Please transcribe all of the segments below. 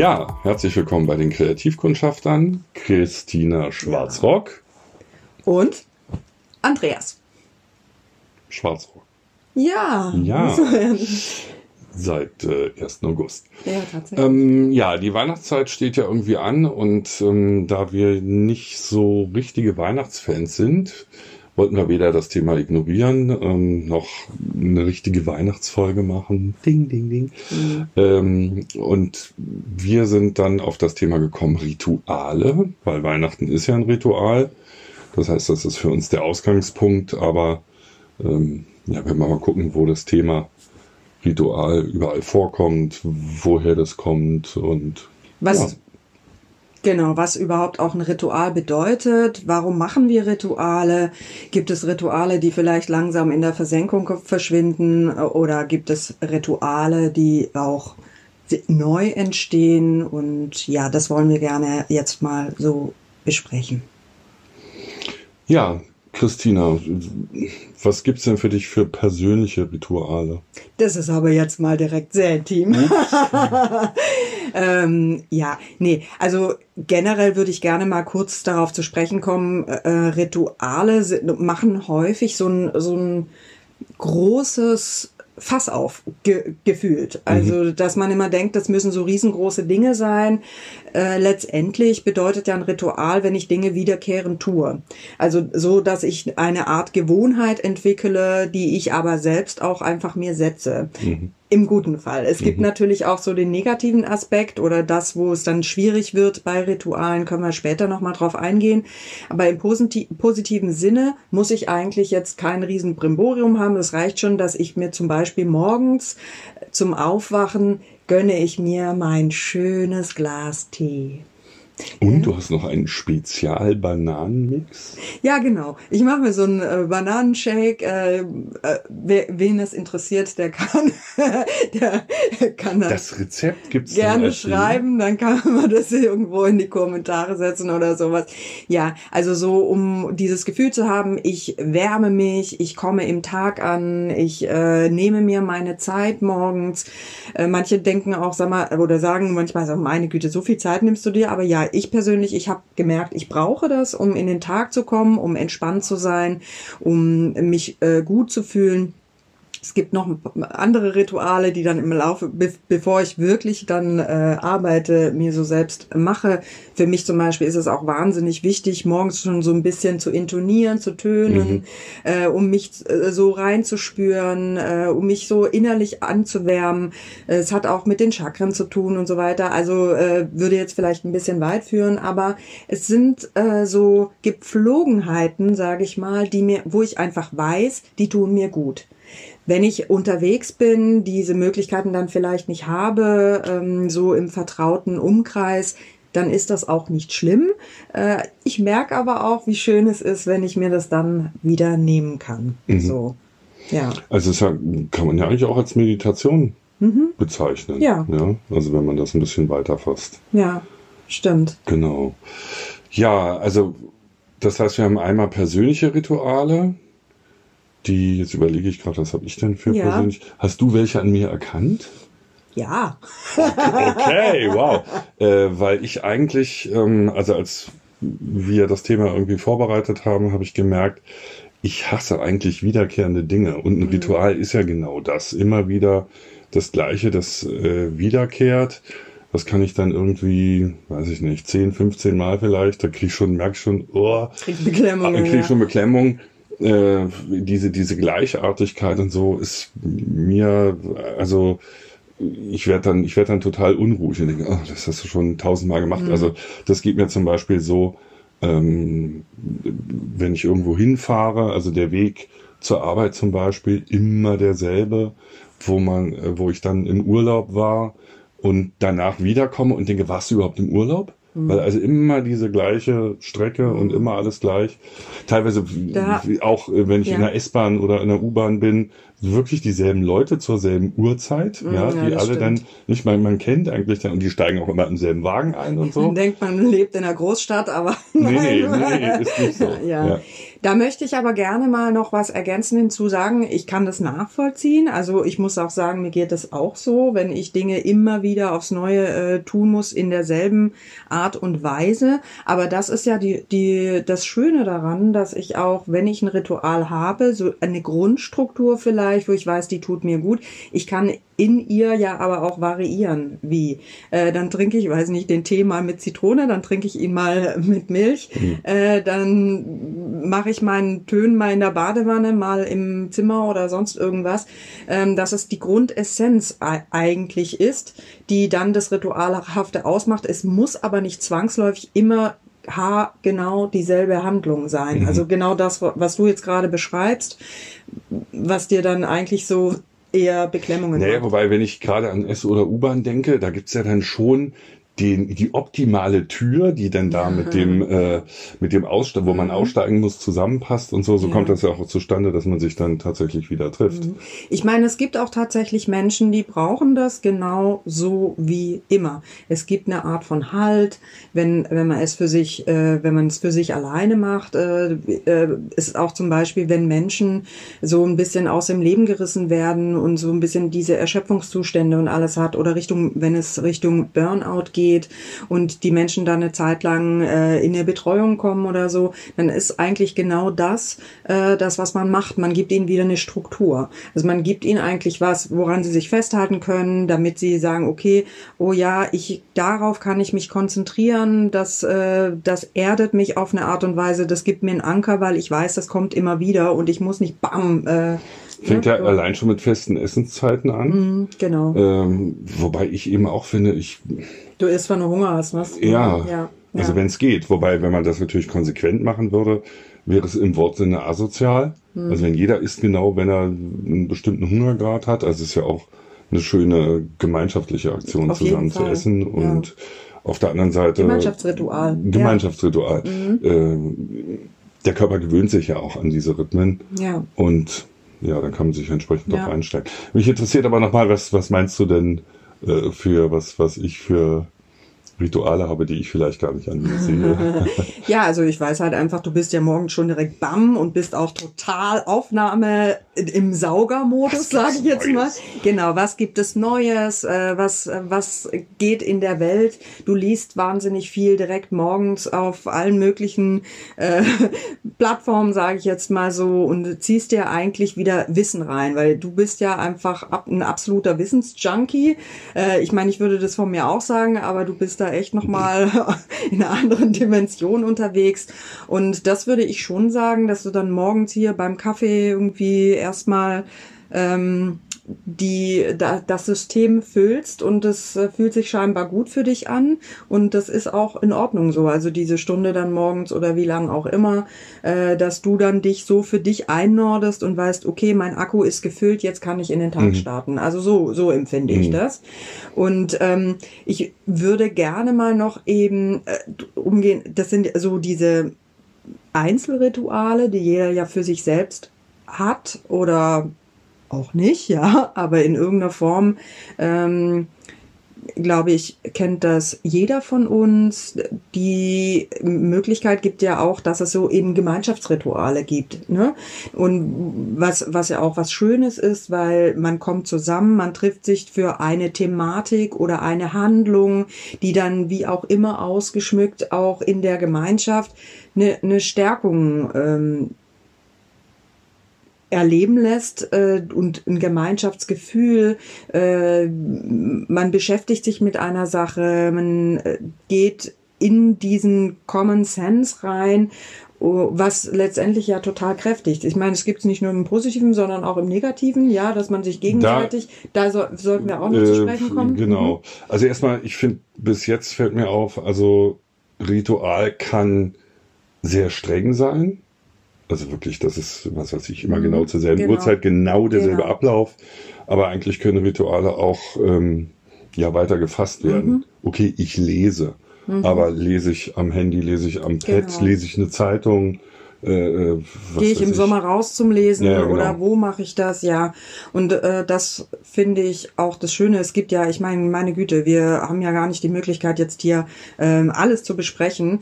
Ja, herzlich willkommen bei den Kreativkundschaftern. Christina Schwarzrock. Und Andreas. Schwarzrock. Ja. Ja. Seit äh, 1. August. Ja, tatsächlich. Ähm, ja, die Weihnachtszeit steht ja irgendwie an und ähm, da wir nicht so richtige Weihnachtsfans sind, wollten wir weder das Thema ignorieren, ähm, noch eine richtige Weihnachtsfolge machen. Ding, ding, ding. Ähm, und wir sind dann auf das Thema gekommen, Rituale, weil Weihnachten ist ja ein Ritual. Das heißt, das ist für uns der Ausgangspunkt, aber ähm, ja, wenn wir mal gucken, wo das Thema Ritual überall vorkommt, woher das kommt und Was, ja. Genau, was überhaupt auch ein Ritual bedeutet. Warum machen wir Rituale? Gibt es Rituale, die vielleicht langsam in der Versenkung verschwinden? Oder gibt es Rituale, die auch neu entstehen? Und ja, das wollen wir gerne jetzt mal so besprechen. Ja, Christina, was gibt's denn für dich für persönliche Rituale? Das ist aber jetzt mal direkt sehr intim. ähm, ja, nee, also generell würde ich gerne mal kurz darauf zu sprechen kommen. Äh, Rituale sind, machen häufig so ein, so ein großes Fass auf ge gefühlt. Also, dass man immer denkt, das müssen so riesengroße Dinge sein. Äh, letztendlich bedeutet ja ein Ritual, wenn ich Dinge wiederkehrend tue. Also so, dass ich eine Art Gewohnheit entwickle, die ich aber selbst auch einfach mir setze. Im guten Fall. Es gibt natürlich auch so den negativen Aspekt oder das, wo es dann schwierig wird bei Ritualen, können wir später nochmal drauf eingehen. Aber im posit positiven Sinne muss ich eigentlich jetzt kein riesen Brimborium haben. Es reicht schon, dass ich mir zum Beispiel morgens zum Aufwachen gönne ich mir mein schönes Glas Tee. Und du hast noch einen Spezial-Bananenmix? Ja, genau. Ich mache mir so einen äh, Bananenshake. Äh, äh, wer, wen das interessiert, der kann, der kann das, Das Rezept gibt's gerne schreiben. Dann kann man das irgendwo in die Kommentare setzen oder sowas. Ja, also so, um dieses Gefühl zu haben, ich wärme mich, ich komme im Tag an, ich äh, nehme mir meine Zeit morgens. Äh, manche denken auch, sag mal, oder sagen manchmal, so, meine Güte, so viel Zeit nimmst du dir. Aber ja, ich persönlich, ich habe gemerkt, ich brauche das, um in den Tag zu kommen, um entspannt zu sein, um mich äh, gut zu fühlen. Es gibt noch andere Rituale, die dann im Laufe, be bevor ich wirklich dann äh, arbeite, mir so selbst mache. Für mich zum Beispiel ist es auch wahnsinnig wichtig, morgens schon so ein bisschen zu intonieren, zu tönen, äh, um mich äh, so reinzuspüren, äh, um mich so innerlich anzuwärmen. Es hat auch mit den Chakren zu tun und so weiter. Also äh, würde jetzt vielleicht ein bisschen weit führen, aber es sind äh, so Gepflogenheiten, sage ich mal, die mir, wo ich einfach weiß, die tun mir gut wenn ich unterwegs bin, diese Möglichkeiten dann vielleicht nicht habe, ähm, so im vertrauten Umkreis, dann ist das auch nicht schlimm. Äh, ich merke aber auch, wie schön es ist, wenn ich mir das dann wieder nehmen kann. So, ja. Also das kann man ja eigentlich auch als Meditation bezeichnen. Mhm. Ja. ja. Also wenn man das ein bisschen weiter fasst. Ja, stimmt. Genau. Ja, also das heißt, wir haben einmal persönliche Rituale, die, jetzt überlege ich gerade, was habe ich denn für Ja. persönlich. Hast du welche an mir erkannt? Ja. Okay, wow. äh, weil ich eigentlich, ähm, also als wir das Thema irgendwie vorbereitet haben, habe ich gemerkt, ich hasse eigentlich wiederkehrende Dinge. Und ein Ritual ist ja genau das. Immer wieder das Gleiche, das äh, wiederkehrt. Das kann ich dann irgendwie, weiß ich nicht, 10, 15 Mal vielleicht. Da kriege ich schon, merke ich schon, oh, Krieg Beklemmungen, dann kriege ich ja. schon Beklemmung. Äh, diese, diese Gleichartigkeit und so ist mir, also ich werde dann, ich werde dann total unruhig und denke, oh, das hast du schon tausendmal gemacht. Mhm. Also das geht mir zum Beispiel so, ähm, wenn ich irgendwo hinfahre, also der Weg zur Arbeit zum Beispiel immer derselbe, wo man, äh, wo ich dann im Urlaub war und danach wiederkomme und denke, warst du überhaupt im Urlaub? Mhm. Weil also immer diese gleiche Strecke und immer alles gleich. Teilweise Da- auch, äh, wenn ich Ja. in der S-Bahn oder in der U-Bahn bin, wirklich dieselben Leute zur selben Uhrzeit, Mhm, ja, die alle dann, stimmt. nicht mal, man kennt eigentlich dann, und die steigen auch immer im selben Wagen ein und so. Man denkt, man lebt in einer Großstadt, aber Nee, nee, nee, ist nicht so. ja. Ja. Da möchte ich aber gerne mal noch was ergänzen hinzu sagen. Ich kann das nachvollziehen. Also ich muss auch sagen, mir geht es auch so, wenn ich Dinge immer wieder aufs Neue äh, tun muss in derselben Art und Weise. Aber das ist ja die, die, das Schöne daran, dass ich auch, wenn ich ein Ritual habe, so eine Grundstruktur vielleicht, wo ich weiß, die tut mir gut. Ich kann in ihr ja aber auch variieren. Wie? Äh, dann trinke ich, weiß nicht, den Tee mal mit Zitrone, dann trinke ich ihn mal mit Milch, mhm. äh, dann mache ich meinen Tönen mal in der Badewanne, mal im Zimmer oder sonst irgendwas. Ähm, dass es die Grundessenz eigentlich ist, die dann das Ritualhafte ausmacht. Es muss aber nicht zwangsläufig immer ha genau dieselbe Handlung sein. Mhm. Also genau das, was du jetzt gerade beschreibst, was dir dann eigentlich so eher Beklemmungen naja, wobei, wenn ich gerade an S- oder U-Bahn denke, da gibt's ja dann schon den, die optimale Tür, die dann da ja. mit dem äh, mit dem Ausstieg, wo man mhm. aussteigen muss, zusammenpasst und so. So ja. kommt das ja auch zustande, dass man sich dann tatsächlich wieder trifft. Mhm. Ich meine, es gibt auch tatsächlich Menschen, die brauchen das genau so wie immer. Es gibt eine Art von Halt, wenn wenn man es für sich, äh, wenn man es für sich alleine macht. Äh, äh, ist auch zum Beispiel, wenn Menschen so ein bisschen aus dem Leben gerissen werden und so ein bisschen diese Erschöpfungszustände und alles hat oder Richtung, wenn es Richtung Burnout geht geht und die Menschen dann eine Zeit lang äh, in der Betreuung kommen oder so, dann ist eigentlich genau das, äh, das, was man macht. Man gibt ihnen wieder eine Struktur. Also man gibt ihnen eigentlich was, woran sie sich festhalten können, damit sie sagen, okay, oh ja, ich darauf kann ich mich konzentrieren, das, äh, das erdet mich auf eine Art und Weise, das gibt mir einen Anker, weil ich weiß, das kommt immer wieder und ich muss nicht bam äh, Fängt ja, ja allein schon mit festen Essenszeiten an. Mm, genau. Ähm, wobei ich eben auch finde, ich. Du isst, wenn du Hunger hast, was? Ja. ja. Also wenn es geht. Wobei, wenn man das natürlich konsequent machen würde, wäre es im Wortsinne asozial. Mm. Also wenn jeder isst genau, wenn er einen bestimmten Hungergrad hat. Also es ist ja auch eine schöne gemeinschaftliche Aktion, Auf zusammen zu essen und auf der anderen Seite Gemeinschaftsritual. Gemeinschaftsritual. Ja. Mhm. Äh, der Körper gewöhnt sich ja auch an diese Rhythmen. Ja. Und ja, dann kann man sich entsprechend ja. darauf einstellen. Mich interessiert aber nochmal, was, was meinst du denn äh, für was, was ich für Rituale habe, die ich vielleicht gar nicht an mir sehe. ja, also ich weiß halt einfach, du bist ja morgen schon direkt bam und bist auch total Aufnahme im Saugermodus, sage ich jetzt Neues? mal. Genau, was gibt es Neues? Äh, was, was geht in der Welt? Du liest wahnsinnig viel direkt morgens auf allen möglichen äh, Plattformen, sage ich jetzt mal so, und ziehst dir eigentlich wieder Wissen rein, weil du bist ja einfach ein absoluter Wissensjunkie. Äh, ich meine, ich würde das von mir auch sagen, aber du bist da echt nochmal in einer anderen Dimension unterwegs. Und das würde ich schon sagen, dass du dann morgens hier beim Kaffee irgendwie erstmal ähm, die da, das System füllst und es äh, fühlt sich scheinbar gut für dich an und das ist auch in Ordnung so. Also diese Stunde dann morgens oder wie lang auch immer, äh, dass du dann dich so für dich einnordest und weißt, okay, mein Akku ist gefüllt, jetzt kann ich in den Tag mhm. starten. Also so so empfinde mhm. ich das. Und ähm, ich würde gerne mal noch eben äh, umgehen. Das sind so diese Einzelrituale, die jeder ja für sich selbst hat oder auch nicht, ja, aber in irgendeiner Form, ähm, glaube ich, kennt das jeder von uns. Die Möglichkeit gibt ja auch, dass es so eben Gemeinschaftsrituale gibt. Ne? Und was, was ja auch was Schönes ist, weil man kommt zusammen, man trifft sich für eine Thematik oder eine Handlung, die dann wie auch immer ausgeschmückt auch in der Gemeinschaft eine, eine Stärkung ähm, erleben lässt äh, und ein Gemeinschaftsgefühl. Äh, man beschäftigt sich mit einer Sache, man äh, geht in diesen Common Sense rein oh, was letztendlich ja total kräftigt. Ich meine, es gibt es nicht nur im Positiven, sondern auch im Negativen, ja, dass man sich gegenseitig, da, da so, sollten wir auch noch äh, zu sprechen kommen. Genau. Mhm. Also erstmal, ich finde, bis jetzt fällt mir auf, also Ritual kann sehr streng sein. Also wirklich, das ist, was weiß ich, immer mhm. genau zur selben genau. Uhrzeit, genau derselbe genau. Ablauf. Aber eigentlich können Rituale auch ähm, ja weiter gefasst werden. Mhm. Okay, ich lese. Mhm. Aber lese ich am Handy, lese ich am Pad, genau. lese ich eine Zeitung. Äh, äh Gehe ich im ich? Sommer raus zum Lesen ja, genau. oder wo mache ich das? Ja, und äh, das finde ich auch das Schöne. Es gibt ja, ich meine, meine Güte, wir haben ja gar nicht die Möglichkeit jetzt hier ähm, alles zu besprechen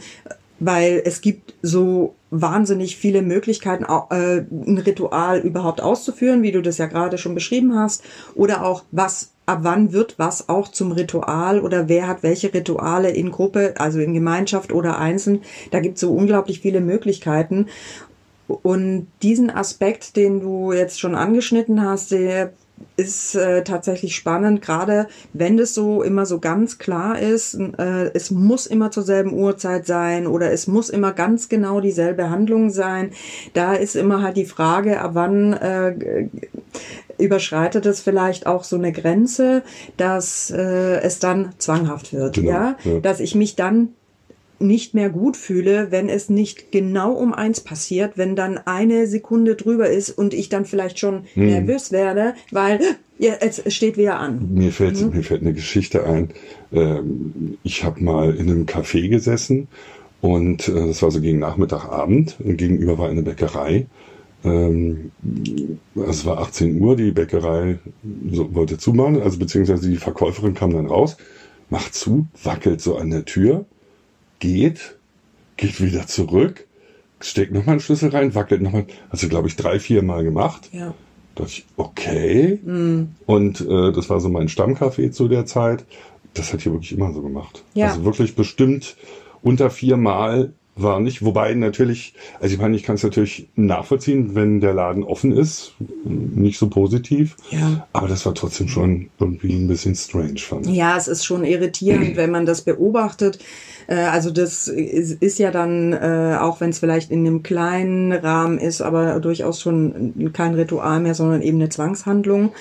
weil es gibt so wahnsinnig viele Möglichkeiten, äh, ein Ritual überhaupt auszuführen, wie du das ja gerade schon beschrieben hast, oder auch was ab wann wird was auch zum Ritual oder wer hat welche Rituale in Gruppe, also in Gemeinschaft oder einzeln. Da gibt es so unglaublich viele Möglichkeiten. Und diesen Aspekt, den du jetzt schon angeschnitten hast, der ist äh, tatsächlich spannend, gerade wenn es so immer so ganz klar ist, äh, es muss immer zur selben Uhrzeit sein oder es muss immer ganz genau dieselbe Handlung sein. Da ist immer halt die Frage, ab wann äh, überschreitet es vielleicht auch so eine Grenze, dass äh, es dann zwanghaft wird, genau, ja? ja, dass ich mich dann nicht mehr gut fühle, wenn es nicht genau um eins passiert, wenn dann eine Sekunde drüber ist und ich dann vielleicht schon hm. nervös werde, weil ja, es steht wieder an. Mir fällt, mhm. mir fällt eine Geschichte ein. Ähm, ich habe mal in einem Café gesessen und äh, das war so gegen Nachmittagabend und gegenüber war eine Bäckerei. Ähm, es war 18 Uhr, die Bäckerei wollte zumachen, also beziehungsweise die Verkäuferin kam dann raus, macht zu, wackelt so an der Tür geht, geht wieder zurück, steckt nochmal einen Schlüssel rein, wackelt nochmal. Also, glaube ich, drei, vier Mal gemacht. Ja. Da dachte ich, okay. Mhm. Und äh, das war so mein Stammcafé zu der Zeit. Das hat hier wirklich immer so gemacht. Ja. Also wirklich bestimmt unter vier Mal war nicht. Wobei natürlich, also ich meine, ich kann es natürlich nachvollziehen, wenn der Laden offen ist, nicht so positiv. Ja. Aber das war trotzdem schon irgendwie ein bisschen strange, fand ich. Ja, es ist schon irritierend, wenn man das beobachtet. Äh, also das ist, ja dann, äh, auch wenn es vielleicht in einem kleinen Rahmen ist, aber durchaus schon kein Ritual mehr, sondern eben eine Zwangshandlung.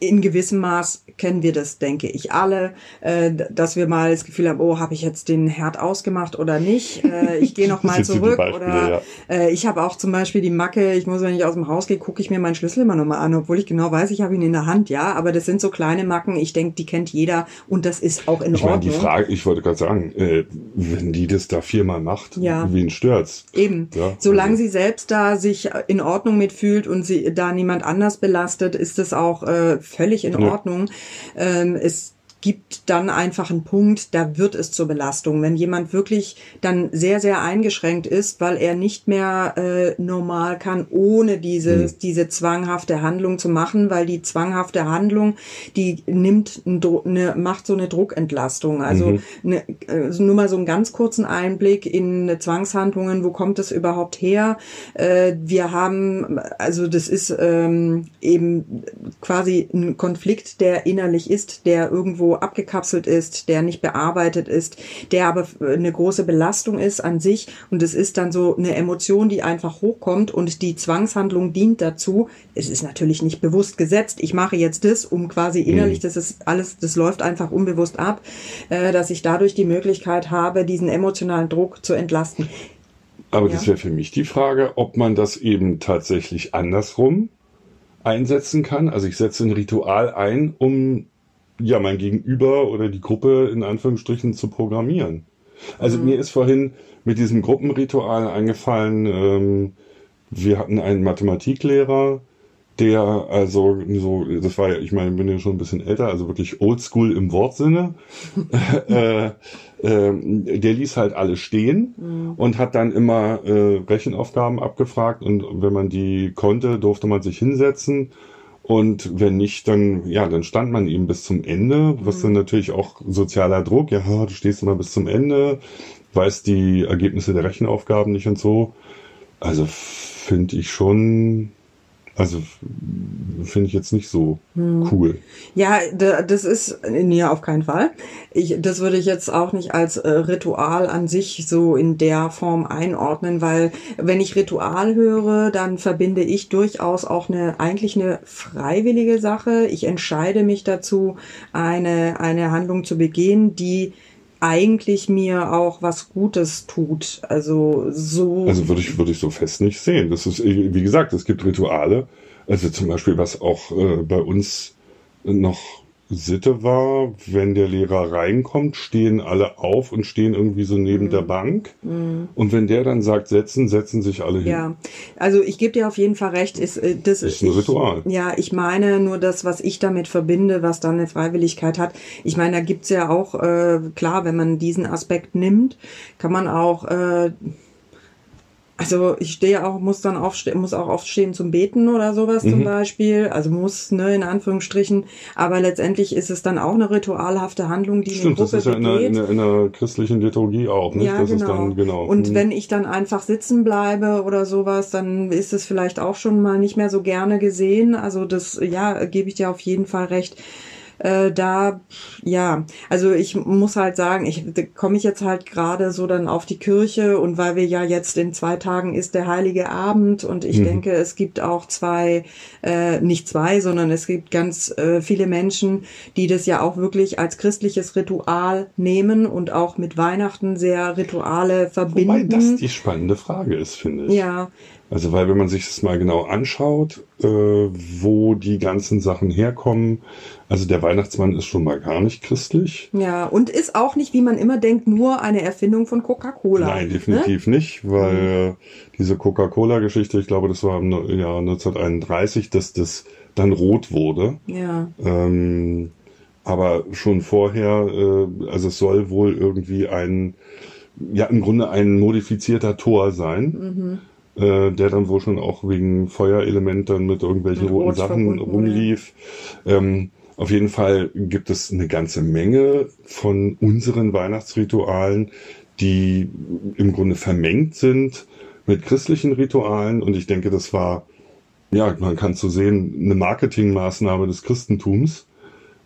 In gewissem Maß kennen wir das, denke ich, alle, äh, dass wir mal das Gefühl haben, oh, habe ich jetzt den Herd ausgemacht oder nicht? Äh, ich gehe noch mal zurück. Beispiele, oder ja. äh, ich habe auch zum Beispiel die Macke, ich muss, wenn ich aus dem Haus gehe, gucke ich mir meinen Schlüssel immer noch mal an, obwohl ich genau weiß, ich habe ihn in der Hand, ja. Aber das sind so kleine Macken, ich denke, die kennt jeder und das ist auch in ich Ordnung. Meine, die Frage, ich wollte gerade sagen, äh, wenn die das da viermal macht, ja. wen stört's? Eben. Ja, Solange also. sie selbst da sich in Ordnung mitfühlt und sie da niemand anders belastet, ist es auch äh, völlig in Ordnung. Ähm, es gibt dann einfach einen Punkt, da wird es zur Belastung. Wenn jemand wirklich dann sehr, sehr eingeschränkt ist, weil er nicht mehr äh, normal kann, ohne diese, mhm. diese zwanghafte Handlung zu machen, weil die zwanghafte Handlung, die nimmt, eine, macht so eine Druckentlastung. Also mhm. eine, also nur mal so einen ganz kurzen Einblick in Zwangshandlungen, wo kommt es überhaupt her? Äh, wir haben, also das ist ähm, eben quasi ein Konflikt, der innerlich ist, der irgendwo abgekapselt ist, der nicht bearbeitet ist, der aber eine große Belastung ist an sich und es ist dann so eine Emotion, die einfach hochkommt und die Zwangshandlung dient dazu. Es ist natürlich nicht bewusst gesetzt. Ich mache jetzt das, um quasi mhm. innerlich, das ist alles, das läuft einfach unbewusst ab, äh, dass ich dadurch die Möglichkeit habe, diesen emotionalen Druck zu entlasten. Aber ja. das wäre für mich die Frage, ob man das eben tatsächlich andersrum einsetzen kann. Also ich setze ein Ritual ein, um ja, mein Gegenüber oder die Gruppe in Anführungsstrichen zu programmieren. Also mhm. mir ist vorhin mit diesem Gruppenritual eingefallen, ähm, wir hatten einen Mathematiklehrer, der also so, das war ja, ich meine, ich bin ja schon ein bisschen älter, also wirklich oldschool im Wortsinne. äh, äh, der ließ halt alle stehen mhm. und hat dann immer äh, Rechenaufgaben abgefragt und wenn man die konnte, durfte man sich hinsetzen und wenn nicht, dann, ja, dann stand man eben bis zum Ende, was dann mhm. natürlich auch sozialer Druck, ja, du stehst immer bis zum Ende, weißt die Ergebnisse der Rechenaufgaben nicht und so. Also finde ich schon also finde ich jetzt nicht so hm. cool. Ja, das ist nee, auf keinen Fall. Ich, das würde ich jetzt auch nicht als äh, Ritual an sich so in der Form einordnen, weil wenn ich Ritual höre, dann verbinde ich durchaus auch eine eigentlich eine freiwillige Sache. Ich entscheide mich dazu, eine eine Handlung zu begehen, die eigentlich mir auch was Gutes tut. Also so. Also würde ich, würde ich so fest nicht sehen. Das ist, wie gesagt, es gibt Rituale. Also zum Beispiel, was auch äh, bei uns noch Sitte war, wenn der Lehrer reinkommt, stehen alle auf und stehen irgendwie so neben mhm. der Bank. Mhm. Und wenn der dann sagt, setzen, setzen sich alle hin. Ja, also ich gebe dir auf jeden Fall recht. Ist, äh, das ist ein Ritual. Ich, ja, ich meine nur das, was ich damit verbinde, was dann eine Freiwilligkeit hat. Ich meine, da gibt's ja auch, äh, klar, wenn man diesen Aspekt nimmt, kann man auch... Äh, also ich stehe auch, muss dann aufstehen, muss auch aufstehen zum Beten oder sowas mhm. zum Beispiel. Also muss, ne, in Anführungsstrichen. Aber letztendlich ist es dann auch eine ritualhafte Handlung, die Stimmt, eine Gruppe das ist ja in der, in, der, in der, christlichen Liturgie auch, nicht? Ja, das genau. Dann, genau. Und mhm. wenn ich dann einfach sitzen bleibe oder sowas, dann ist es vielleicht auch schon mal nicht mehr so gerne gesehen. Also das, ja, gebe ich dir auf jeden Fall recht äh, da, ja, also ich muss halt sagen, ich komme ich jetzt halt gerade so dann auf die Kirche und weil wir ja jetzt in zwei Tagen ist der Heilige Abend und ich mhm. denke, es gibt auch zwei, äh, nicht zwei, sondern es gibt ganz äh, viele Menschen, die das ja auch wirklich als christliches Ritual nehmen und auch mit Weihnachten sehr Rituale verbinden. Wobei das die spannende Frage ist, finde ich. Ja, also weil wenn man sich das mal genau anschaut, äh, wo die ganzen Sachen herkommen, also der Weihnachtsmann ist schon mal gar nicht christlich. Ja, und ist auch nicht, wie man immer denkt, nur eine Erfindung von Coca-Cola. Nein, definitiv ne? nicht, weil mhm. diese Coca-Cola-Geschichte, ich glaube, das war im Jahr 1931, dass das dann rot wurde. Ja. Ähm, aber schon vorher, äh, also es soll wohl irgendwie ein, ja im Grunde ein modifizierter Tor sein. Mhm äh, der dann wohl schon auch wegen Feuerelement dann mit irgendwelchen mit roten Sachen rumlief. Ähm, auf jeden Fall gibt es eine ganze Menge von unseren Weihnachtsritualen, die im Grunde vermengt sind mit christlichen Ritualen. Und ich denke, das war, ja, man kann so sehen, eine Marketingmaßnahme des Christentums,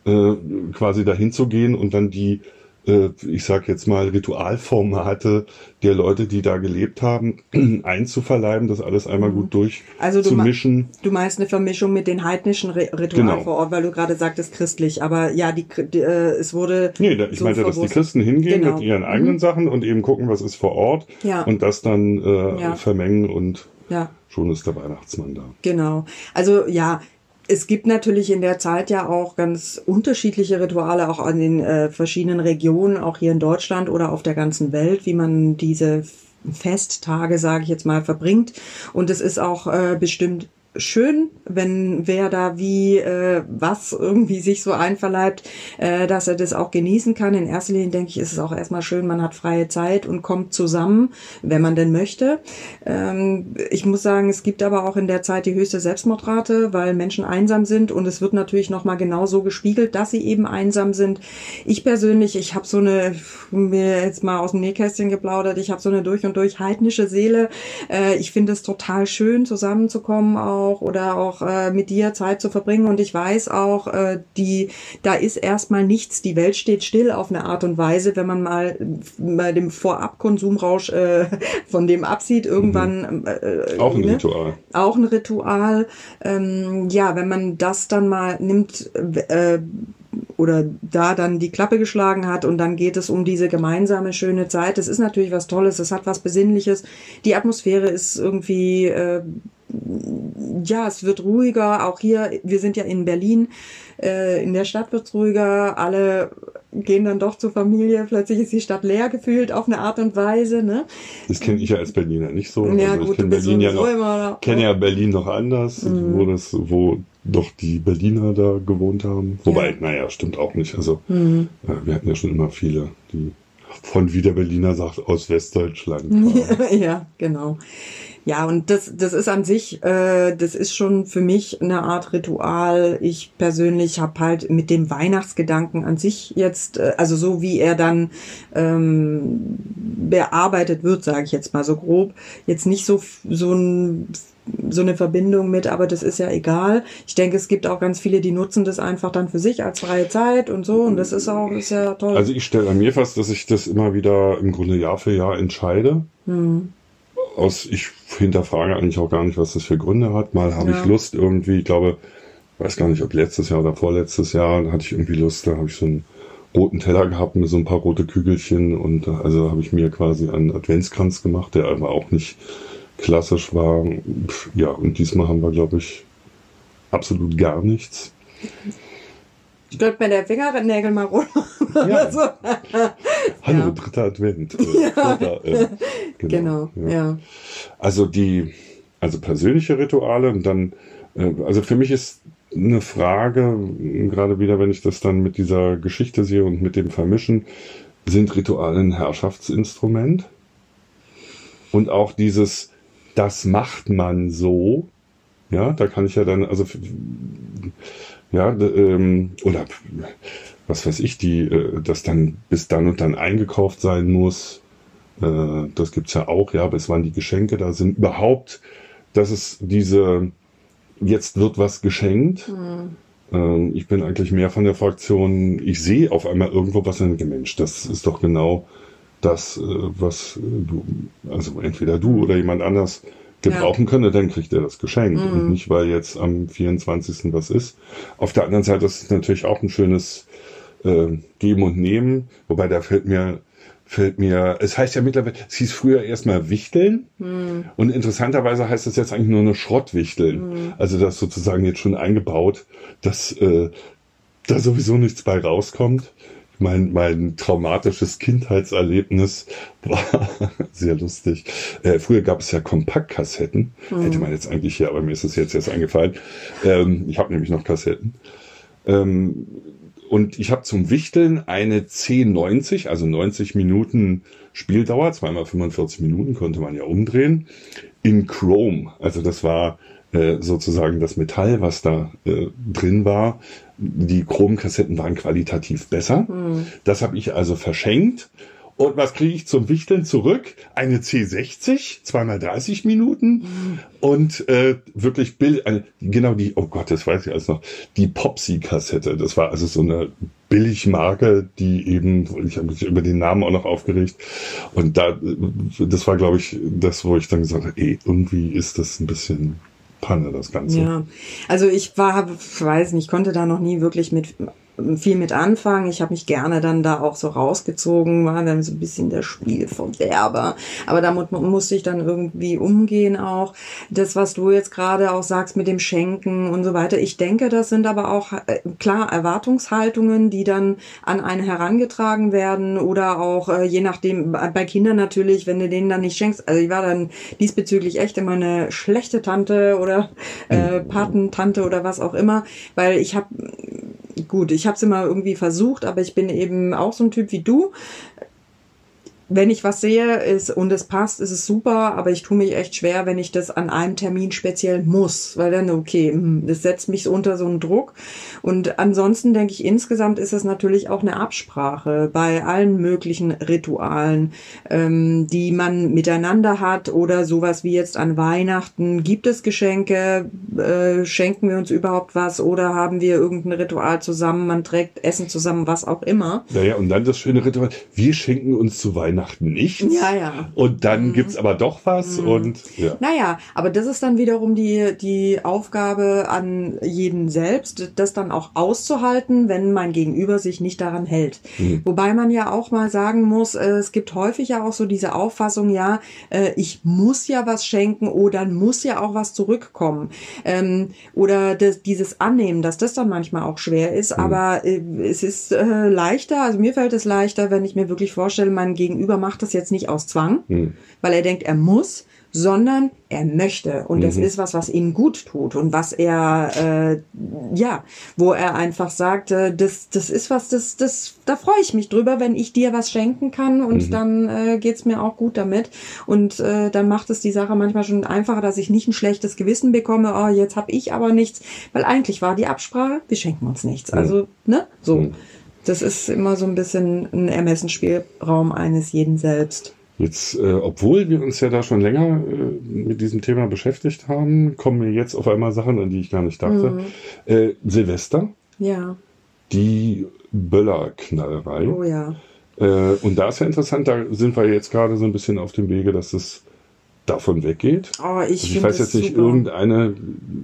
äh, quasi dahin zu gehen und dann die ich sag jetzt mal, Ritualformate der Leute, die da gelebt haben, einzuverleiben, das alles einmal gut durchzumischen. Also du, du meinst eine Vermischung mit den heidnischen Ritualen genau. vor Ort, weil du gerade sagtest christlich, aber ja, die, die äh, es wurde. Nee, da, ich so meinte, dass die Christen hingehen genau. mit ihren eigenen mhm. Sachen und eben gucken, was ist vor Ort ja. und das dann äh, ja. vermengen und ja. schon ist der Weihnachtsmann da. Genau. Also ja, es gibt natürlich in der Zeit ja auch ganz unterschiedliche Rituale, auch an den äh, verschiedenen Regionen, auch hier in Deutschland oder auf der ganzen Welt, wie man diese Festtage, sage ich jetzt mal, verbringt. Und es ist auch äh, bestimmt schön, wenn wer da wie äh, was irgendwie sich so einverleibt, äh, dass er das auch genießen kann. In erster Linie denke ich, ist es auch erstmal schön, man hat freie Zeit und kommt zusammen, wenn man denn möchte. Ähm, ich muss sagen, es gibt aber auch in der Zeit die höchste Selbstmordrate, weil Menschen einsam sind und es wird natürlich nochmal genau so gespiegelt, dass sie eben einsam sind. Ich persönlich, ich habe so eine, mir jetzt mal aus dem Nähkästchen geplaudert, ich habe so eine durch und durch heidnische Seele. Äh, ich finde es total schön, zusammenzukommen auch auch oder auch äh, mit dir Zeit zu verbringen. Und ich weiß auch, äh, die, da ist erstmal nichts, die Welt steht still auf eine Art und Weise, wenn man mal bei dem Vorabkonsumrausch äh, von dem absieht, irgendwann. Mhm. Äh, auch ein ne? Ritual. Auch ein Ritual. Ähm, ja, wenn man das dann mal nimmt, äh, oder da dann die Klappe geschlagen hat und dann geht es um diese gemeinsame schöne Zeit. Das ist natürlich was Tolles, es hat was Besinnliches. Die Atmosphäre ist irgendwie äh, ja, es wird ruhiger. Auch hier, wir sind ja in Berlin, äh, in der Stadt wird es ruhiger. Alle gehen dann doch zur Familie. Plötzlich ist die Stadt leer gefühlt auf eine Art und Weise. Ne? Das kenne ich ja als Berliner nicht so. Ja, also gut, ich kenne Berlin ja noch, kenne ja Berlin noch anders, mhm. wo das, wo doch die Berliner da gewohnt haben. Wobei, ja. naja, stimmt auch nicht. Also mhm. äh, wir hatten ja schon immer viele, die von wie der Berliner sagt, aus Westdeutschland. ja, genau. Ja, und das, das ist an sich, äh, das ist schon für mich eine Art Ritual. Ich persönlich habe halt mit dem Weihnachtsgedanken an sich jetzt, äh, also so wie er dann ähm, bearbeitet wird, sage ich jetzt mal so grob, jetzt nicht so so ein so eine Verbindung mit, aber das ist ja egal. Ich denke, es gibt auch ganz viele, die nutzen das einfach dann für sich als freie Zeit und so und das ist auch ist ja toll. Also ich stelle an mir fest, dass ich das immer wieder im Grunde Jahr für Jahr entscheide. Hm aus, ich hinterfrage eigentlich auch gar nicht, was das für Gründe hat. Mal habe ja. ich Lust irgendwie, ich glaube, weiß gar nicht, ob letztes Jahr oder vorletztes Jahr, da hatte ich irgendwie Lust, da habe ich so einen roten Teller gehabt mit so ein paar rote Kügelchen und also habe ich mir quasi einen Adventskranz gemacht, der aber auch nicht klassisch war. Ja, und diesmal haben wir, glaube ich, absolut gar nichts. Ich glaube, mir der Fingernägel mal runter. Ja. so. Hallo, Ja. dritter Advent. Äh, dritter, äh, Genau, ja. Also die, also persönliche Rituale und dann, äh, also für mich ist eine Frage, gerade wieder, wenn ich das dann mit dieser Geschichte sehe und mit dem Vermischen, sind Rituale ein Herrschaftsinstrument? Und auch dieses, das macht man so, ja, da kann ich ja dann, also, ja, ähm, oder was weiß ich, die, äh, das dann bis dann und dann eingekauft sein muss, äh, das gibt's ja auch, ja, bis wann die Geschenke da sind. Überhaupt, dass es diese, jetzt wird was geschenkt. Ähm, ich bin eigentlich mehr von der Fraktion, ich sehe auf einmal irgendwo was und denke, Mensch, das ist doch genau das, äh, was äh, du, also entweder du oder jemand anders gebrauchen könnte, dann kriegt er das geschenkt. Und nicht, weil jetzt am 24. was ist. Auf der anderen Seite ist es natürlich auch ein schönes äh, Geben und Nehmen, wobei da fällt mir fällt mir, es heißt ja mittlerweile, es hieß früher erstmal Wichteln und interessanterweise heißt es jetzt eigentlich nur eine Schrottwichteln. Also das sozusagen jetzt schon eingebaut, dass äh, da sowieso nichts bei rauskommt. Mein, mein traumatisches Kindheitserlebnis war sehr lustig. Äh, früher gab es ja Kompaktkassetten. Hätte man jetzt eigentlich hier, aber mir ist es jetzt erst eingefallen. Ähm, ich habe nämlich noch Kassetten. Ähm, und ich habe zum Wichteln eine C90, also 90 Minuten Spieldauer, zweimal 45 Minuten konnte man ja umdrehen, in Chrome. Also das war sozusagen das Metall, was da äh, drin war. Die Chrome-Kassetten waren qualitativ besser. Das habe ich also verschenkt. Und was kriege ich zum Wichteln zurück? Eine C60, zweimal 30 Minuten und äh, wirklich Bild, eine, genau die, oh Gott, das weiß ich alles noch, die Popsy-Kassette. Das war also so eine Billigmarke, die eben, ich habe mich über den Namen auch noch aufgeregt. Und da, äh, das war, glaube ich, das, wo ich dann gesagt habe, ey, irgendwie ist das ein bisschen Panne, das Ganze. Ja, also ich war, weiß nicht, konnte da noch nie wirklich mit viel mit anfangen. Ich habe mich gerne dann da auch so rausgezogen, war dann so ein bisschen der Spielverderber. Aber damit mu- musste ich dann irgendwie umgehen auch. Das, was du jetzt gerade auch sagst mit dem Schenken und so weiter. Ich denke, das sind aber auch äh, klar Erwartungshaltungen, die dann an einen herangetragen werden oder auch äh, je nachdem bei bei Kindern natürlich, wenn du denen dann nicht schenkst. Also ich war dann diesbezüglich echt immer eine schlechte Tante oder äh, Patentante oder was auch immer, weil ich habe gut, ich habe es immer irgendwie versucht, aber ich bin eben auch so ein Typ wie du. Wenn ich was sehe ist, und es passt, ist es super, aber ich tue mich echt schwer, wenn ich das an einem Termin speziell muss, weil dann, okay, hm, das setzt mich so unter so einen Druck. Und ansonsten denke ich, insgesamt ist es natürlich auch eine Absprache bei allen möglichen Ritualen, ähm, die man miteinander hat oder sowas wie jetzt an Weihnachten. Gibt es Geschenke? Äh, schenken wir uns überhaupt was oder haben wir irgendein Ritual zusammen? Man trägt Essen zusammen, was auch immer. Naja, und dann das schöne Ritual. Wir schenken uns zu Weihnachten nichts. Ja, ja. Und dann gibt's aber doch was und ja. Naja, aber das ist dann wiederum die, die Aufgabe an jeden selbst, das dann auch auszuhalten, wenn mein Gegenüber sich nicht daran hält. Wobei man ja auch mal sagen muss, äh, es gibt häufig ja auch so diese Auffassung, ja, äh, ich muss ja was schenken oder muss ja auch was zurückkommen. Ähm, oder das, dieses Annehmen, dass das dann manchmal auch schwer ist, aber äh, es ist leichter, also mir fällt es leichter, wenn ich mir wirklich vorstelle, mein Gegenüber macht das jetzt nicht aus Zwang, weil er denkt, er muss, sondern er möchte. Und das ist was, was ihm gut tut und was er, äh, ja, wo er einfach sagt, äh, das, das ist was, das, das, da freue ich mich drüber, wenn ich dir was schenken kann und dann äh, geht's mir auch gut damit. Und äh, dann macht es die Sache manchmal schon einfacher, dass ich nicht ein schlechtes Gewissen bekomme, oh, jetzt habe ich aber nichts, weil eigentlich war die Absprache, wir schenken uns nichts. Also, ne, so. Das ist immer so ein bisschen ein Ermessensspielraum eines jeden selbst. Jetzt, äh, obwohl wir uns ja da schon länger äh, mit diesem Thema beschäftigt haben, kommen mir jetzt auf einmal Sachen, an die ich gar nicht dachte. Äh, Silvester, Ja, die Böllerknallerei. oh ja. Äh, und da ist ja interessant, da sind wir jetzt gerade so ein bisschen auf dem Wege, dass es davon weggeht. Oh, ich Also ich weiß jetzt nicht, super. irgendeine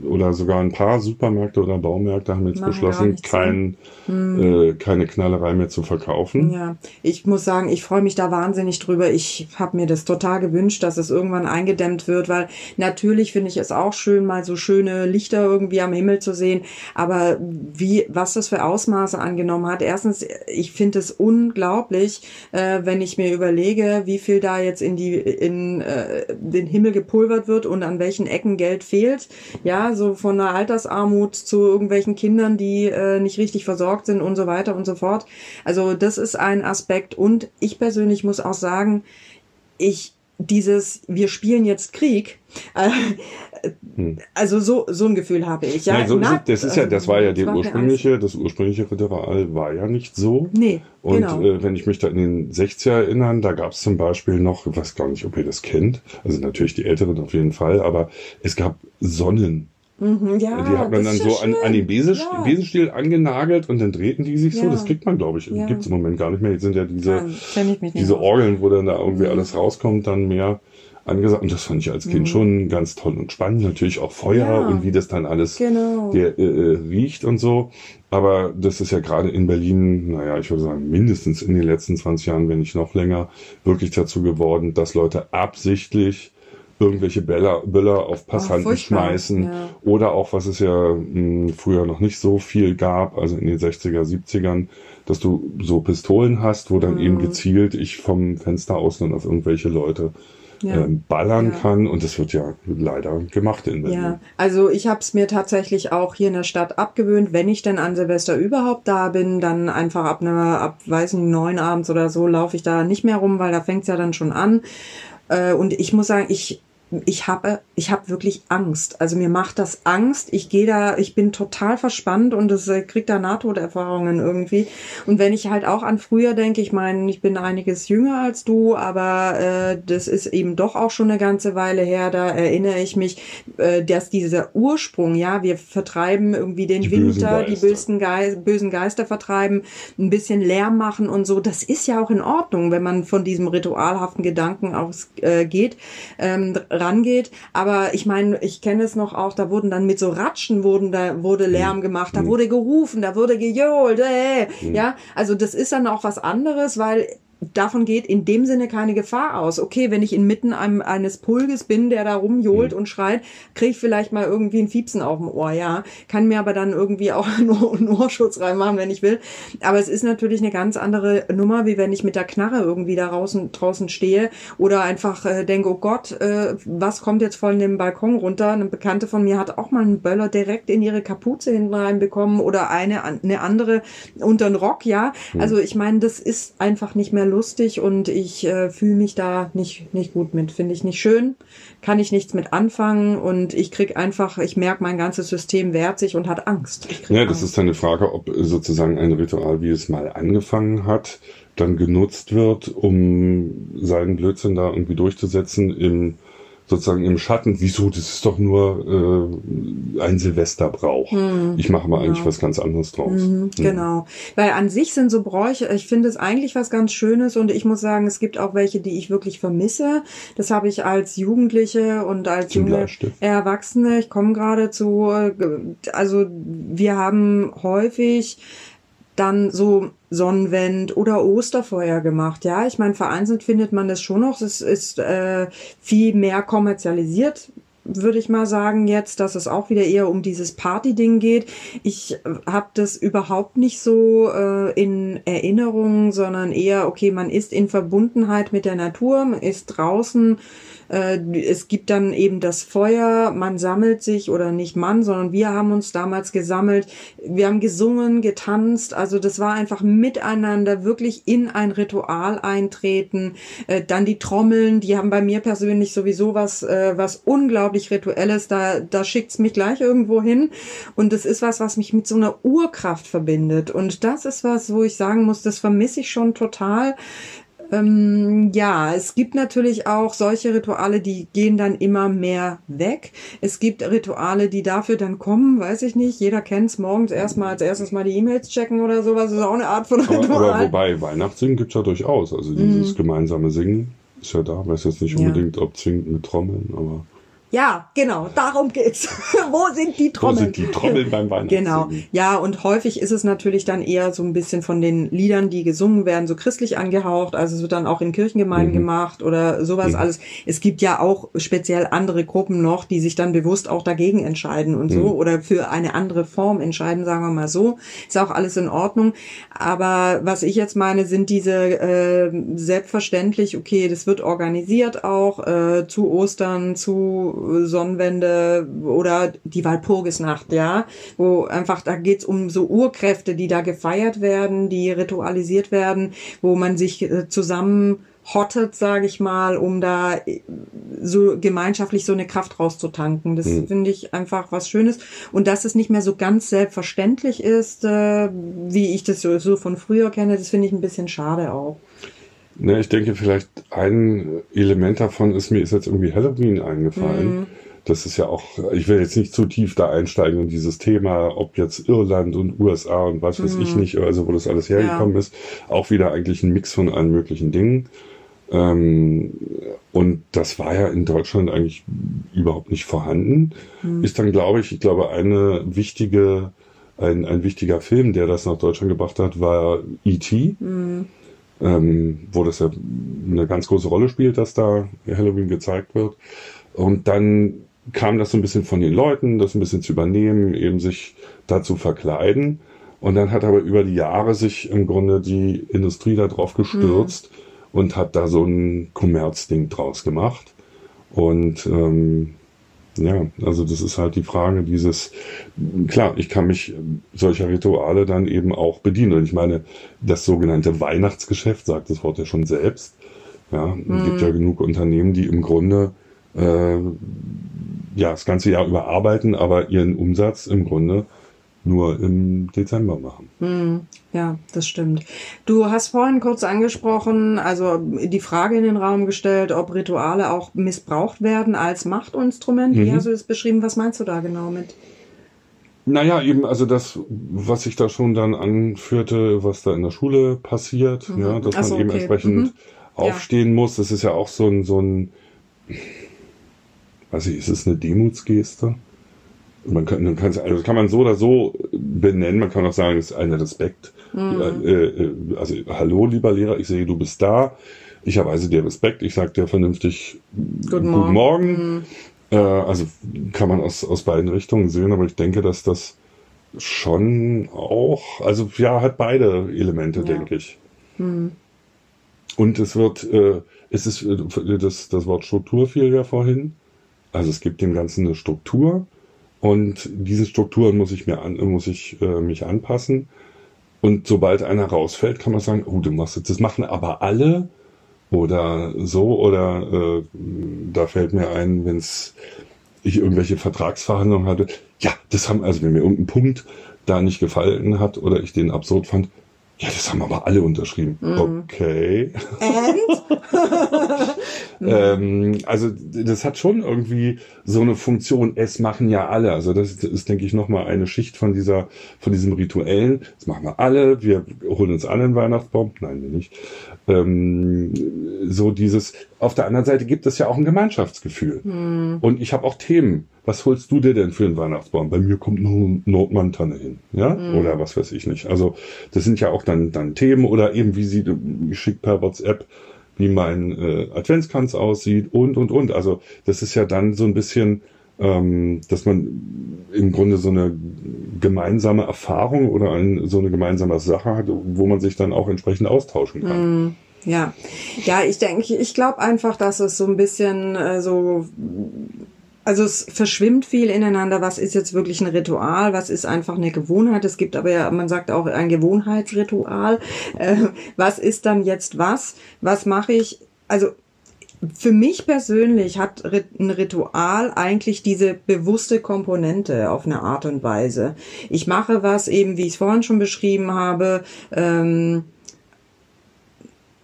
oder sogar ein paar Supermärkte oder Baumärkte haben jetzt Machen beschlossen, mehr. kein, äh, keine Knallerei mehr zu verkaufen. Ja, ich muss sagen, ich freue mich da wahnsinnig drüber. Ich habe mir das total gewünscht, dass es irgendwann eingedämmt wird, weil natürlich finde ich es auch schön, mal so schöne Lichter irgendwie am Himmel zu sehen. Aber wie, was das für Ausmaße angenommen hat. Erstens, ich finde es unglaublich, äh, wenn ich mir überlege, wie viel da jetzt in die in äh, den Himmel gepulvert wird und an welchen Ecken Geld fehlt. Ja, so von einer Altersarmut zu irgendwelchen Kindern, die äh, nicht richtig versorgt sind und so weiter und so fort. Also das ist ein Aspekt. Und ich persönlich muss auch sagen, ich dieses, wir spielen jetzt Krieg, äh, also so, so ein Gefühl habe ich. Ja, Nein, so na, es, das ist ja, das war ja die macht mir ursprüngliche, das ursprüngliche Ritual war ja nicht so. Nee, Und genau. äh, wenn ich mich da in den 60er erinnern, da gab es zum Beispiel noch, ich weiß gar nicht, ob ihr das kennt, also natürlich die Älteren auf jeden Fall, aber es gab Sonnen. Mhm, ja, die hat man dann so an, an den. Besenst Ja. Besenstiel angenagelt und dann drehten die sich so. Ja. Das kriegt man, glaube ich, Ja. gibt's im Moment gar nicht mehr. Jetzt sind ja diese, diese. Orgeln, wo dann da irgendwie Mhm. alles rauskommt, dann mehr angesagt. Und das fand ich als Kind schon ganz toll und spannend. Natürlich auch Feuer Ja. und wie das dann alles Genau. der, äh, äh, riecht und so. Aber das ist ja gerade in Berlin, naja, ich würde sagen, mindestens in den letzten 20 Jahren, wenn nicht noch länger, wirklich dazu geworden, dass Leute absichtlich irgendwelche Bäller, Böller auf Passanten furchtbar, schmeißen. ja. Oder auch, was es ja mh, früher noch nicht so viel gab, also in den 60er, 70ern, dass du so Pistolen hast, wo dann Mhm. eben gezielt ich vom Fenster aus dann auf irgendwelche Leute Ja. ähm, ballern Ja. kann. Und das wird ja leider gemacht in Berlin. Ja, also ich habe es mir tatsächlich auch hier in der Stadt abgewöhnt, wenn ich denn an Silvester überhaupt da bin, dann einfach ab einer, ab weiß nicht, neun abends oder so laufe ich da nicht mehr rum, weil da fängt's ja dann schon an. Äh, und ich muss sagen, ich ich habe ich habe wirklich Angst. Also mir macht das Angst. Ich gehe da, ich bin total verspannt und es äh, kriegt da Nahtoderfahrungen irgendwie. Und wenn ich halt auch an früher denke, ich meine, ich bin einiges jünger als du, aber äh, das ist eben doch auch schon eine ganze Weile her. Da erinnere ich mich, äh, dass dieser Ursprung, ja, wir vertreiben irgendwie den Die bösen Winter, die Geister. bösen, Gei bösen Geister vertreiben, ein bisschen Lärm machen und so. Das ist ja auch in Ordnung, wenn man von diesem ritualhaften Gedanken ausgeht, äh, ähm, rangeht. Aber ich meine, ich kenne es noch auch, da wurden dann mit so Ratschen wurden da wurde Lärm gemacht, da wurde gerufen, da wurde gejohlt, äh, ja. Also das ist dann auch was anderes, weil davon geht in dem Sinne keine Gefahr aus. Okay, wenn ich inmitten einem, eines Pulges bin, der da rumjohlt und schreit, kriege ich vielleicht mal irgendwie ein Fiepsen auf dem Ohr, ja. Kann mir aber dann irgendwie auch nur einen Ohrschutz reinmachen, wenn ich will. Aber es ist natürlich eine ganz andere Nummer, wie wenn ich mit der Knarre irgendwie da draußen, draußen stehe oder einfach äh, denke, oh Gott, äh, was kommt jetzt von dem Balkon runter? Eine Bekannte von mir hat auch mal einen Böller direkt in ihre Kapuze hinten reinbekommen oder eine, eine andere unter den Rock, ja. Also ich meine, das ist einfach nicht mehr lustig und ich äh, fühle mich da nicht, nicht gut mit. Finde ich nicht schön, kann ich nichts mit anfangen und ich krieg einfach, ich merke, mein ganzes System wehrt sich und hat Angst. Ja, das Angst. ist dann eine Frage, ob sozusagen ein Ritual, wie es mal angefangen hat, dann genutzt wird, um seinen Blödsinn da irgendwie durchzusetzen im sozusagen im Schatten. Wieso? Das ist doch nur äh, ein Silvesterbrauch. ich mache mal eigentlich was ganz anderes draus. Mhm, Genau. Weil an sich sind so Bräuche, ich finde es eigentlich was ganz Schönes und ich muss sagen, es gibt auch welche, die ich wirklich vermisse. Das habe ich als Jugendliche und als Zum junge Bleistift. Erwachsene, ich komme gerade zu, äh, also wir haben häufig dann so Sonnenwend oder Osterfeuer gemacht. Ja, ich meine, vereinzelt findet man das schon noch. Es ist äh, viel mehr kommerzialisiert, würde ich mal sagen jetzt, dass es auch wieder eher um dieses Party-Ding geht. Ich habe das überhaupt nicht so äh, in Erinnerung, sondern eher, okay, man ist in Verbundenheit mit der Natur, man ist draußen, es gibt dann eben das Feuer, man sammelt sich oder nicht man, sondern wir haben uns damals gesammelt. Wir haben gesungen, getanzt, also das war einfach miteinander wirklich in ein Ritual eintreten. Äh, dann die Trommeln, die haben bei mir persönlich sowieso was, äh, was unglaublich rituelles. Da, da schickt's mich gleich irgendwo hin. Und das ist was, was mich mit so einer Urkraft verbindet. Und das ist was, wo ich sagen muss, das vermisse ich schon total. Ähm, ja, es gibt natürlich auch solche Rituale, die gehen dann immer mehr weg. Es gibt Rituale, die dafür dann kommen, weiß ich nicht. Jeder kennt's morgens erstmal als erstes mal die E-Mails checken oder sowas. Das ist auch eine Art von Aber, Ritual. aber wobei, Weihnachtssingen gibt's ja durchaus. Also dieses Mhm. gemeinsame Singen ist ja da. Weiß jetzt nicht unbedingt, ob zwingend mit Trommeln, aber. Ja, genau, darum geht's. Wo sind die Trommeln? Wo sind die Trommeln beim Weihnachtssingen? Genau. Ja, und häufig ist es natürlich dann eher so ein bisschen von den Liedern, die gesungen werden, so christlich angehaucht. Also es wird dann auch in Kirchengemeinden mhm. gemacht oder sowas mhm. alles. Es gibt ja auch speziell andere Gruppen noch, die sich dann bewusst auch dagegen entscheiden und so mhm. oder für eine andere Form entscheiden, sagen wir mal so. Ist auch alles in Ordnung. Aber was ich jetzt meine, sind diese äh, selbstverständlich, okay, das wird organisiert auch äh, zu Ostern, zu Sonnenwende oder die Walpurgisnacht, ja, wo einfach, da geht's um so Urkräfte, die da gefeiert werden, die ritualisiert werden, wo man sich äh, zusammen hottet, sage ich mal, um da äh, so gemeinschaftlich so eine Kraft rauszutanken. Das mhm. finde ich einfach was Schönes. Und dass es nicht mehr so ganz selbstverständlich ist, äh, wie ich das so, so von früher kenne, das finde ich ein bisschen schade auch. Ne, ich denke, vielleicht ein Element davon ist mir ist jetzt irgendwie Halloween eingefallen. Mhm. Das ist ja auch, ich will jetzt nicht zu tief da einsteigen in dieses Thema, ob jetzt Irland und USA und was weiß mhm. ich nicht, also wo das alles hergekommen ja. ist. Auch wieder eigentlich ein Mix von allen möglichen Dingen. Ähm, und das war ja in Deutschland eigentlich überhaupt nicht vorhanden. Mhm. Ist dann, glaube ich, ich glaube, eine wichtige, ein, ein wichtiger Film, der das nach Deutschland gebracht hat, war E.T. Mhm ähm, wo das ja eine ganz große Rolle spielt, dass da Halloween gezeigt wird. Und dann kam das so ein bisschen von den Leuten, das ein bisschen zu übernehmen, eben sich dazu verkleiden. Und dann hat aber über die Jahre sich im Grunde die Industrie da drauf gestürzt mhm. und hat da so ein Kommerzding draus gemacht. Und ähm, ja, also das ist halt die Frage dieses, klar, ich kann mich solcher Rituale dann eben auch bedienen. Und ich meine, das sogenannte Weihnachtsgeschäft sagt das Wort ja schon selbst. Ja, es mhm. gibt ja genug Unternehmen, die im Grunde äh, ja das ganze Jahr überarbeiten, aber ihren Umsatz im Grunde nur im Dezember machen. Hm, ja, das stimmt. Du hast vorhin kurz angesprochen, also die Frage in den Raum gestellt, ob Rituale auch missbraucht werden als Machtinstrument. Wie mhm. hast du das beschrieben? Was meinst du da genau mit? Naja, eben, also das, was ich da schon dann anführte, was da in der Schule passiert, mhm. ja, dass so, man eben okay. entsprechend mhm. aufstehen ja. muss. Das ist ja auch so ein, so ein, weiß ich, ist es eine Demutsgeste? Man kann, man kann, also kann man so oder so benennen. Man kann auch sagen, es ist ein Respekt. Mhm. Äh, also, hallo, lieber Lehrer, ich sehe, du bist da. Ich erweise dir Respekt. Ich sage dir vernünftig Guten Morgen. Guten Morgen. Mhm. Äh, also kann man aus, aus beiden Richtungen sehen, aber ich denke, dass das schon auch, also ja, hat beide Elemente, ja. denke ich. Mhm. Und es wird, äh, es ist, äh, das, das Wort Struktur fiel ja vorhin. Also es gibt dem Ganzen eine Struktur und diese Strukturen muss ich mir an, muss ich äh, mich anpassen. Und sobald einer rausfällt, kann man sagen, oh, du machst jetzt, das machen aber alle oder so oder äh, da fällt mir ein, wenn ich irgendwelche Vertragsverhandlungen hatte, ja, das haben also wenn mir irgendein Punkt da nicht gefallen hat oder ich den absurd fand, ja, das haben aber alle unterschrieben. Mhm. Okay. ähm, also das hat schon irgendwie so eine Funktion. Es machen ja alle. Also das ist, denke ich, nochmal eine Schicht von dieser, von diesem rituellen. Das machen wir alle. Wir holen uns alle einen Weihnachtsbaum. Nein, wir nicht. Ähm, so dieses. Auf der anderen Seite gibt es ja auch ein Gemeinschaftsgefühl. Mhm. Und ich habe auch Themen was holst du dir denn für einen Weihnachtsbaum? Bei mir kommt nur Notmantanne hin, ja? Mhm. Oder was weiß ich nicht. Also, das sind ja auch dann, dann Themen oder eben, wie sie, ich schick per WhatsApp, wie mein äh, Adventskranz aussieht und, und, und. Also, das ist ja dann so ein bisschen, ähm, dass man im Grunde so eine gemeinsame Erfahrung oder ein, so eine gemeinsame Sache hat, wo man sich dann auch entsprechend austauschen kann. Mhm. Ja, ja, ich denke, ich glaube einfach, dass es so ein bisschen äh, so also es verschwimmt viel ineinander. Was ist jetzt wirklich ein Ritual? Was ist einfach eine Gewohnheit? Es gibt aber ja, man sagt auch ein Gewohnheitsritual. Äh, was ist dann jetzt was? Was mache ich? Also für mich persönlich hat ein Ritual eigentlich diese bewusste Komponente auf eine Art und Weise. Ich mache was eben, wie ich es vorhin schon beschrieben habe. Ähm,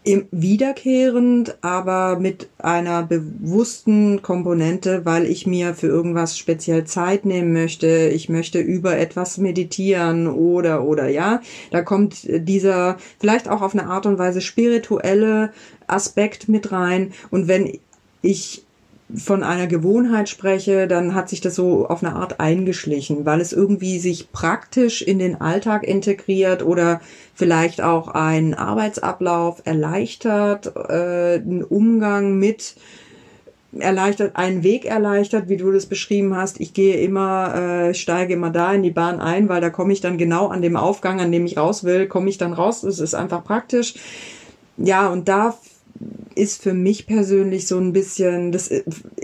wiederkehrend, aber mit einer bewussten Komponente, weil ich mir für irgendwas speziell Zeit nehmen möchte. Ich möchte über etwas meditieren oder, oder, ja. Da kommt dieser vielleicht auch auf eine Art und Weise spirituelle Aspekt mit rein. Und wenn ich von einer Gewohnheit spreche, dann hat sich das so auf eine Art eingeschlichen, weil es irgendwie sich praktisch in den Alltag integriert oder vielleicht auch einen Arbeitsablauf erleichtert, äh, einen Umgang mit erleichtert, einen Weg erleichtert, wie du das beschrieben hast. Ich gehe immer, äh, steige immer da in die Bahn ein, weil da komme ich dann genau an dem Aufgang, an dem ich raus will, komme ich dann raus. Das ist einfach praktisch. Ja, und da ist für mich persönlich so ein bisschen, das,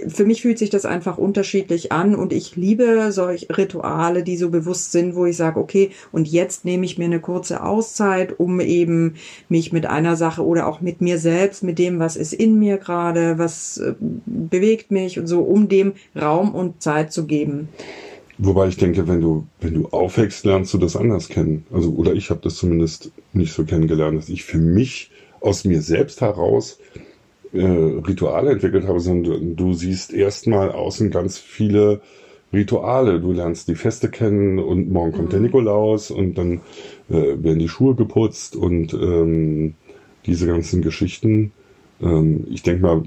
für mich fühlt sich das einfach unterschiedlich an und ich liebe solche Rituale, die so bewusst sind, wo ich sage, okay, und jetzt nehme ich mir eine kurze Auszeit, um eben mich mit einer Sache oder auch mit mir selbst, mit dem, was ist in mir gerade, was äh, bewegt mich und so, um dem Raum und Zeit zu geben. Wobei ich denke, wenn du, wenn du aufwächst, lernst du das anders kennen. Also, oder ich habe das zumindest nicht so kennengelernt, dass ich für mich aus mir selbst heraus äh, Rituale entwickelt habe, sondern du siehst erstmal außen ganz viele Rituale. Du lernst die Feste kennen und morgen kommt mhm. der Nikolaus und dann äh, werden die Schuhe geputzt und ähm, diese ganzen Geschichten. Ähm, ich denke mal,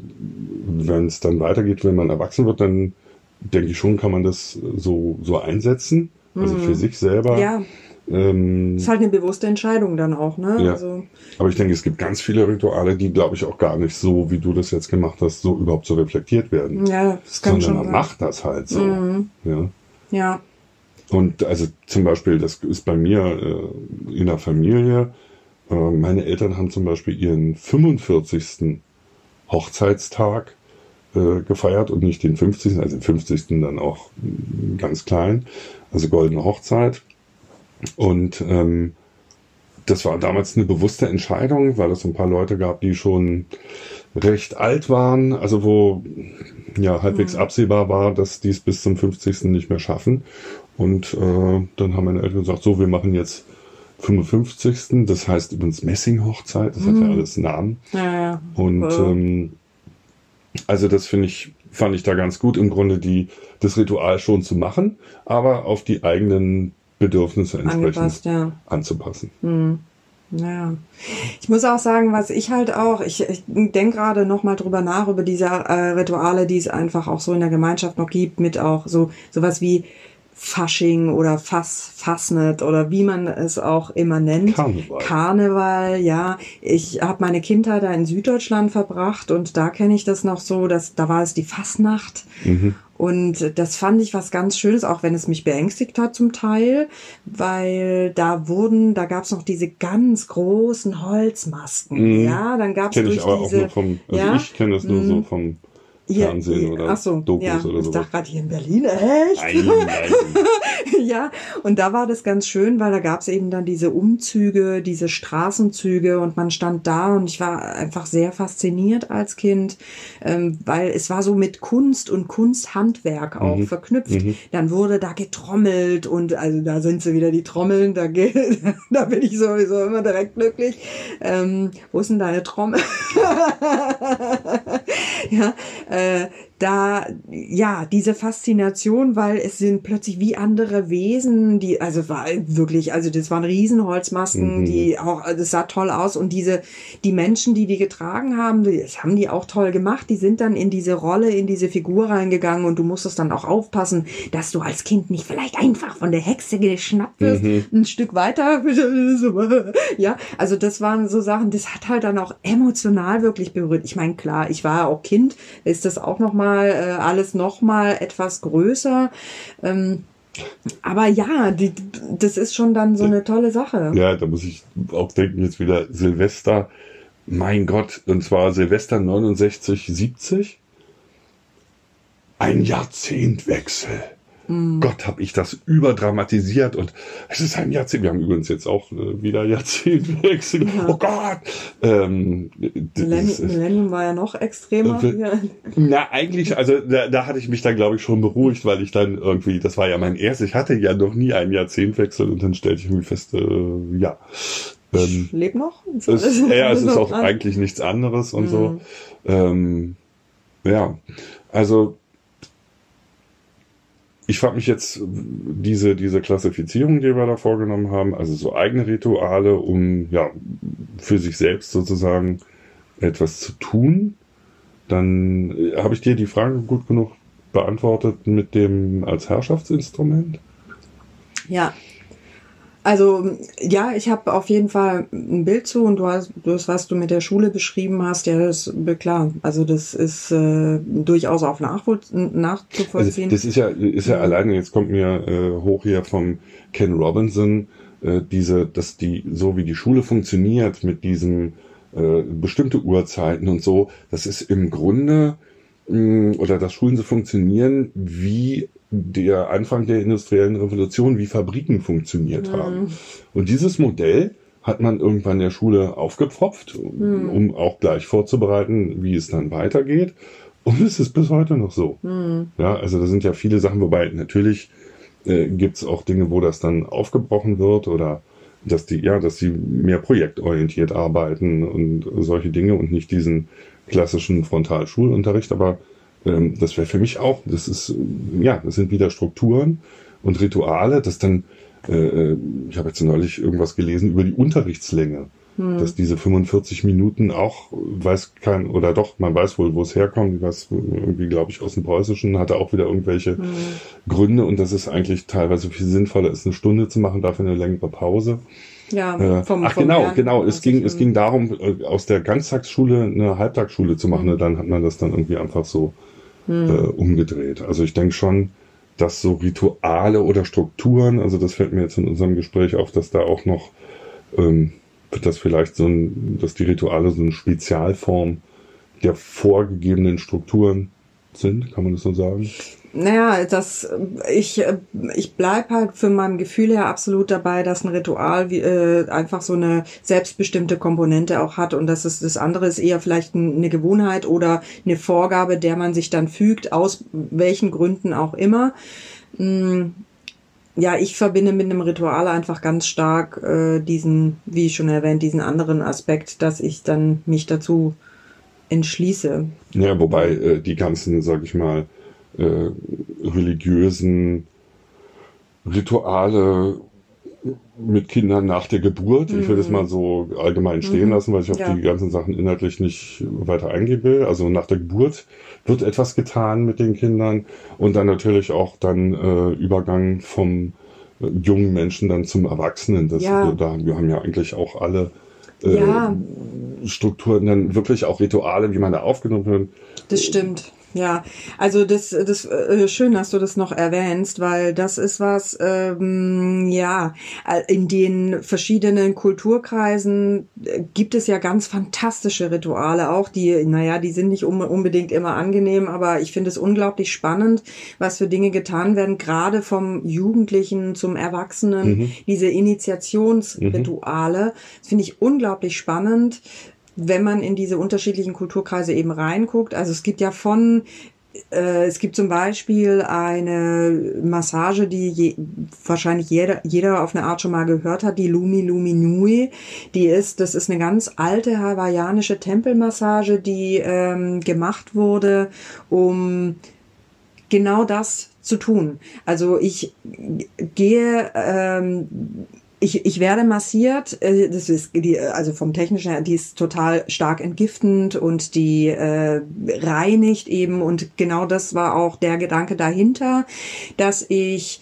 wenn es dann weitergeht, wenn man erwachsen wird, dann denke ich schon, kann man das so, so einsetzen. Also für mhm. sich selber. Ja. Ähm, ist halt eine bewusste Entscheidung dann auch, ne? Ja. Also, Aber ich denke, es gibt ganz viele Rituale, die, glaube ich, auch gar nicht so, wie du das jetzt gemacht hast, so überhaupt so reflektiert werden. Ja, das kann Sondern schon man sein. macht das halt so. Mhm. Ja. ja. Und also zum Beispiel, das ist bei mir äh, in der Familie, äh, meine Eltern haben zum Beispiel ihren 45. Hochzeitstag äh, gefeiert und nicht den 50., also den 50. dann auch ganz klein, also goldene Hochzeit. Und ähm, das war damals eine bewusste Entscheidung, weil es ein paar Leute gab, die schon recht alt waren, also wo ja halbwegs mhm. absehbar war, dass die es bis zum 50. nicht mehr schaffen. Und äh, dann haben meine Eltern gesagt, so, wir machen jetzt 55. Das heißt übrigens Messing-Hochzeit, das mhm. hat ja mhm. alles Namen. Ja, ja. Und ähm, also das finde ich, fand ich da ganz gut, im Grunde die, das Ritual schon zu machen, aber auf die eigenen Bedürfnisse entsprechend ja. anzupassen. Hm. Ja, ich muss auch sagen, was ich halt auch, ich, ich denke gerade noch mal drüber nach über diese äh, Rituale, die es einfach auch so in der Gemeinschaft noch gibt, mit auch so sowas wie Fasching oder Fass, Fassnet oder wie man es auch immer nennt. Karneval. Karneval, ja. Ich habe meine Kindheit da in Süddeutschland verbracht und da kenne ich das noch so, dass da war es die Fassnacht. Mhm. Und das fand ich was ganz Schönes, auch wenn es mich beängstigt hat zum Teil, weil da wurden, da gab es noch diese ganz großen Holzmasken. Mhm. Ja, dann gab es durch ich aber diese, auch nur vom, also ja? ich kenne das nur so mhm. Vom Fernsehen hier, oder so, Dokus ja, oder so. Ich dachte gerade hier in Berlin, echt? Nein, nein. ja, und da war das ganz schön, weil da gab es eben dann diese Umzüge, diese Straßenzüge und man stand da und ich war einfach sehr fasziniert als Kind, ähm, weil es war so mit Kunst und Kunsthandwerk auch mhm. verknüpft. Mhm. Dann wurde da getrommelt und also da sind sie wieder die Trommeln, da, da bin ich sowieso immer direkt glücklich. Ähm, wo ist denn deine Trommel? ja, äh, uh, da, ja, diese Faszination, weil es sind plötzlich wie andere Wesen, die, also war wirklich, also das waren Riesenholzmasken, mhm. die auch, das sah toll aus und diese, die Menschen, die die getragen haben, das haben die auch toll gemacht, die sind dann in diese Rolle, in diese Figur reingegangen und du musstest dann auch aufpassen, dass du als Kind nicht vielleicht einfach von der Hexe geschnappt wirst, mhm. ein Stück weiter, ja, also das waren so Sachen, das hat halt dann auch emotional wirklich berührt. Ich meine, klar, ich war auch Kind, ist das auch nochmal mal äh, alles noch mal etwas größer. Ähm, aber ja, die, das ist schon dann so eine tolle Sache. Ja, da muss ich auch denken, jetzt wieder Silvester. Mein Gott, und zwar Silvester 69, 70. Ein Jahrzehntwechsel. Mhm. Gott, habe ich das überdramatisiert und es ist ein Jahrzehnt. Wir haben übrigens jetzt auch äh, wieder Jahrzehntwechsel. Ja. Oh Gott! Ähm, Millennium war ja noch extremer. Äh, na, eigentlich, also da, da hatte ich mich dann, glaube ich, schon beruhigt, weil ich dann irgendwie, das war ja mein erstes, ich hatte ja noch nie einen Jahrzehntwechsel und dann stellte ich irgendwie fest, äh, ja, Ähm, ich lebe noch. Es, ja, es ist auch eigentlich nichts anderes und so. Mhm. Ähm, ja, also ich frage mich jetzt, diese, diese Klassifizierung, die wir da vorgenommen haben, also so eigene Rituale, um ja für sich selbst sozusagen etwas zu tun, dann äh, habe ich dir die Frage gut genug beantwortet mit dem als Herrschaftsinstrument. Ja. Also ja, ich habe auf jeden Fall ein Bild zu und du hast das, was du mit der Schule beschrieben hast, ja, das ist klar. Also das ist äh, durchaus auch nachzuvollziehen. Also das ist ja, ist ja, ja. alleine, jetzt kommt mir äh, hoch hier vom Ken Robinson, äh, diese, dass die, so wie die Schule funktioniert mit diesem äh, bestimmte Uhrzeiten und so, das ist im Grunde mh, oder dass Schulen so funktionieren wie der Anfang der industriellen Revolution, wie Fabriken funktioniert mhm. haben. Und dieses Modell hat man irgendwann in der Schule aufgepfropft, mhm. um auch gleich vorzubereiten, wie es dann weitergeht. Und es ist bis heute noch so. Mhm. Ja, also da sind ja viele Sachen, wobei natürlich äh, gibt es auch Dinge, wo das dann aufgebrochen wird oder dass die, ja, dass sie mehr projektorientiert arbeiten und solche Dinge und nicht diesen klassischen Frontalschulunterricht. Aber ähm, das wäre für mich auch, das ist, ja, das sind wieder Strukturen und Rituale, das dann, äh, äh ich habe jetzt neulich irgendwas gelesen über die Unterrichtslänge, hm. dass diese 45 Minuten auch, weiß kein, oder doch, man weiß wohl, wo es herkommt, was irgendwie, glaube ich, aus dem Preußischen, hatte auch wieder irgendwelche hm. Gründe und dass es eigentlich teilweise viel sinnvoller ist, eine Stunde zu machen, dafür eine längere Pause. Ja, äh, vom, ach vom genau, Lernen genau. Es ging, es ging darum, äh, aus der Ganztagsschule eine Halbtagsschule zu machen. Mhm. Dann hat man das dann irgendwie einfach so mhm. äh, umgedreht. Also ich denke schon, dass so Rituale oder Strukturen, also das fällt mir jetzt in unserem Gespräch auf, dass da auch noch, ähm, wird das vielleicht so ein, dass die Rituale so eine Spezialform der vorgegebenen Strukturen sind, kann man das so sagen? Naja, das, ich, ich bleib halt für meinem Gefühl her absolut dabei, dass ein Ritual wie, äh, einfach so eine selbstbestimmte Komponente auch hat und dass es das andere ist eher vielleicht eine Gewohnheit oder eine Vorgabe, der man sich dann fügt, aus welchen Gründen auch immer. Hm, ja, ich verbinde mit einem Ritual einfach ganz stark äh, diesen, wie schon erwähnt, diesen anderen Aspekt, dass ich dann mich dazu entschließe. Ja, wobei äh, die ganzen, sag ich mal, äh, religiösen Rituale mit Kindern nach der Geburt. Mhm. Ich will das mhm. mal so allgemein stehen mhm. lassen, weil ich auf ja. die ganzen Sachen inhaltlich nicht weiter eingehen will. Also nach der Geburt wird etwas getan mit den Kindern und dann natürlich auch dann äh, Übergang vom äh, jungen Menschen dann zum Erwachsenen. Das, ja. da, wir haben ja eigentlich auch alle äh, ja. Strukturen, dann wirklich auch Rituale, wie man da aufgenommen wird. Das stimmt. Ja, also das, das äh, schön, dass du das noch erwähnst, weil das ist was, ähm, ja, in den verschiedenen Kulturkreisen äh, gibt es ja ganz fantastische Rituale auch, die, naja, die sind nicht unbedingt immer angenehm, aber ich finde es unglaublich spannend, was für Dinge getan werden, gerade vom Jugendlichen zum Erwachsenen, mhm. diese Initiationsrituale. Mhm. Das finde ich unglaublich spannend wenn man in diese unterschiedlichen Kulturkreise eben reinguckt. Also es gibt ja von äh, es gibt zum Beispiel eine Massage, die je, wahrscheinlich jeder, jeder auf eine Art schon mal gehört hat, die Lumi Lumi Nui. Die ist, das ist eine ganz alte hawaiianische Tempelmassage, die ähm, gemacht wurde, um genau das zu tun. Also ich gehe ähm, ich, ich werde massiert, äh, das ist die, also vom technischen her, die ist total stark entgiftend und die äh, reinigt eben. Und genau das war auch der Gedanke dahinter, dass ich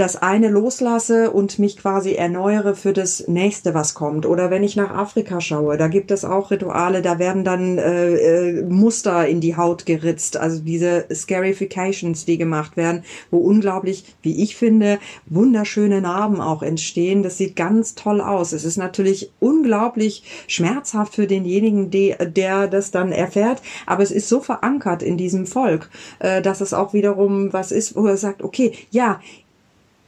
das eine loslasse und mich quasi erneuere für das nächste, was kommt. Oder wenn ich nach Afrika schaue, da gibt es auch Rituale, da werden dann äh, äh, Muster in die Haut geritzt, also diese Scarifications, die gemacht werden, wo unglaublich, wie ich finde, wunderschöne Narben auch entstehen. Das sieht ganz toll aus. Es ist natürlich unglaublich schmerzhaft für denjenigen, der das dann erfährt, aber es ist so verankert in diesem Volk, äh, dass es auch wiederum was ist, wo er sagt, okay, ja,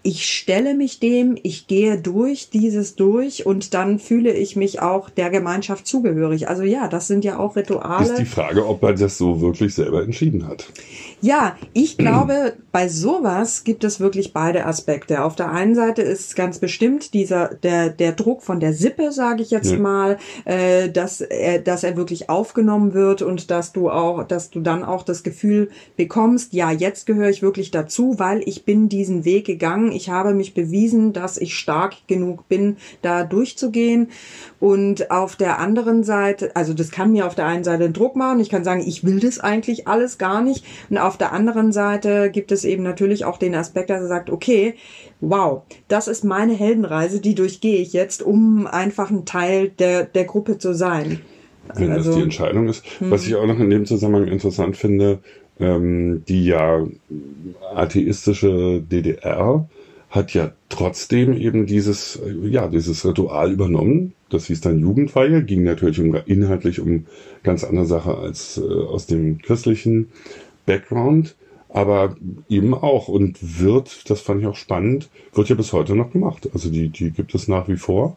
ich stelle mich dem, ich gehe durch dieses durch und dann fühle ich mich auch der Gemeinschaft zugehörig. Also ja, das sind ja auch Rituale. Ist die Frage, ob er das so wirklich selber entschieden hat. Ja, ich glaube, bei sowas gibt es wirklich beide Aspekte. Auf der einen Seite ist ganz bestimmt dieser der der Druck von der Sippe, sage ich jetzt ja. mal, äh, dass er dass er wirklich aufgenommen wird und dass du auch dass du dann auch das Gefühl bekommst, ja, jetzt gehöre ich wirklich dazu, weil ich bin diesen Weg gegangen, ich habe mich bewiesen, dass ich stark genug bin, da durchzugehen. Und auf der anderen Seite, also das kann mir auf der einen Seite einen Druck machen. Ich kann sagen, ich will das eigentlich alles gar nicht. Und auf der anderen Seite gibt es eben natürlich auch den Aspekt, dass er sagt, okay, wow, das ist meine Heldenreise, die durchgehe ich jetzt, um einfach ein Teil der, der Gruppe zu sein. Wenn also, das die Entscheidung ist. Hm. Was ich auch noch in dem Zusammenhang interessant finde, ähm, die ja atheistische DDR hat ja trotzdem eben dieses, ja, dieses Ritual übernommen. Das hieß dann Jugendweihe, ging natürlich um, inhaltlich um ganz andere Sache als äh, aus dem christlichen Background, aber eben auch und wird, das fand ich auch spannend, wird ja bis heute noch gemacht. Also die, die gibt es nach wie vor.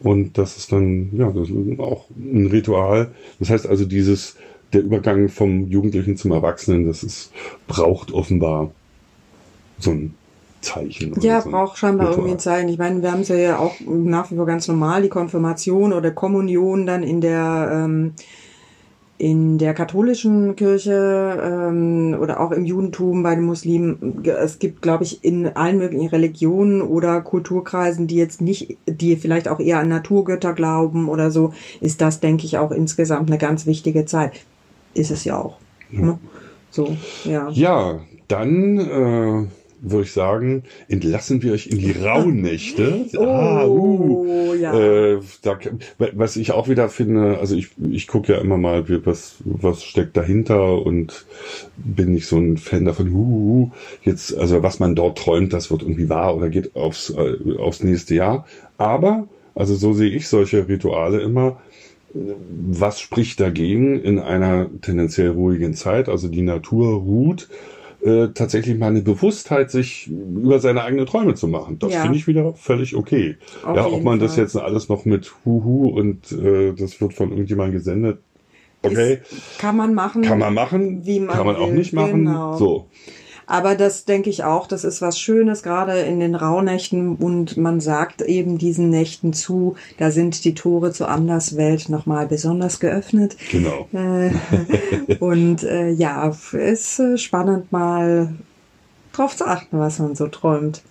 Und das ist dann, ja, das ist auch ein Ritual. Das heißt also, dieses, der Übergang vom Jugendlichen zum Erwachsenen, das ist, braucht offenbar so ein Zeichen. Ja, so braucht scheinbar Ritual. irgendwie ein Zeichen. Ich meine, wir haben es ja auch nach wie vor ganz normal, die Konfirmation oder Kommunion dann in der ähm, in der katholischen Kirche ähm, oder auch im Judentum bei den Muslimen. Es gibt, glaube ich, in allen möglichen Religionen oder Kulturkreisen, die jetzt nicht, die vielleicht auch eher an Naturgötter glauben oder so, ist das, denke ich, auch insgesamt eine ganz wichtige Zeit. Ist es ja auch. Ja. Ne? So, ja. Ja, dann äh würde ich sagen, entlassen wir euch in die Rauhnächte. oh, ah, uh, ja. Äh, da, was ich auch wieder finde, also ich, ich gucke ja immer mal, was, was steckt dahinter und bin nicht so ein Fan davon, uh, jetzt, also was man dort träumt, das wird irgendwie wahr oder geht aufs, äh, aufs nächste Jahr. Aber, also so sehe ich solche Rituale immer, was spricht dagegen in einer tendenziell ruhigen Zeit? Also die Natur ruht äh, tatsächlich mal eine Bewusstheit, sich über seine eigenen Träume zu machen. Das ja. finde ich wieder völlig okay. Auf ja, ob man Fall. das jetzt alles noch mit Huhu und äh, das wird von irgendjemandem gesendet. Okay. Ist, kann man machen. Kann man machen. Wie man kann man will. auch nicht machen. Genau. So. Aber das denke ich auch, das ist was Schönes, gerade in den Rauhnächten. Und man sagt eben diesen Nächten zu, da sind die Tore zur Anderswelt nochmal besonders geöffnet. Genau. Äh, und äh, ja, ist äh, spannend mal drauf zu achten, was man so träumt.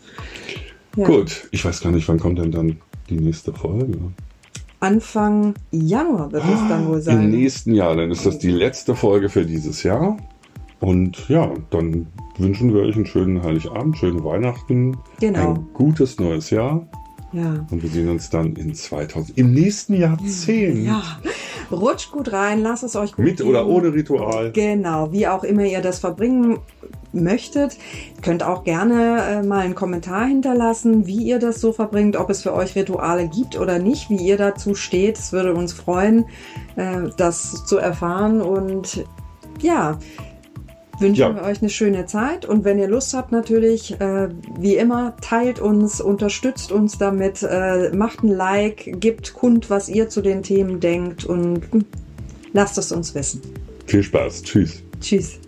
Ja. Gut, ich weiß gar nicht, wann kommt denn dann die nächste Folge? Anfang Januar wird es dann wohl sein. Im nächsten Jahr, dann ist das die letzte Folge für dieses Jahr. Und ja, dann wünschen wir euch einen schönen Heiligabend, schöne Weihnachten, genau. ein gutes neues Jahr. Ja. Und wir sehen uns dann in 2000, im nächsten Jahrzehnt. Ja, rutscht gut rein, lasst es euch gut Mit gehen. oder ohne Ritual. Genau, wie auch immer ihr das verbringen möchtet. Könnt auch gerne äh, mal einen Kommentar hinterlassen, wie ihr das so verbringt, ob es für euch Rituale gibt oder nicht, wie ihr dazu steht. Es würde uns freuen, äh, das zu erfahren. Und ja, wünschen ja. wir euch eine schöne Zeit und wenn ihr Lust habt natürlich, äh, wie immer, teilt uns, unterstützt uns damit, äh, macht ein Like, gebt kund, was ihr zu den Themen denkt und lasst es uns wissen. Viel Spaß. Tschüss. Tschüss.